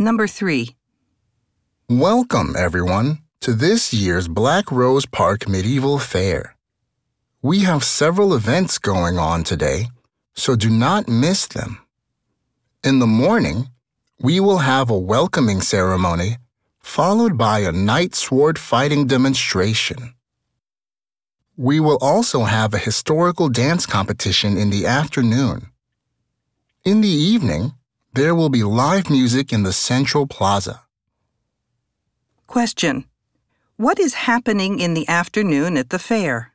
Number 3. Welcome, everyone, to this year's Black Rose Park Medieval Fair. We have several events going on today, so do not miss them. In the morning, we will have a welcoming ceremony followed by a knight sword fighting demonstration. We will also have a historical dance competition in the afternoon. In the evening, there will be live music in the Central Plaza. Question. What is happening in the afternoon at the fair?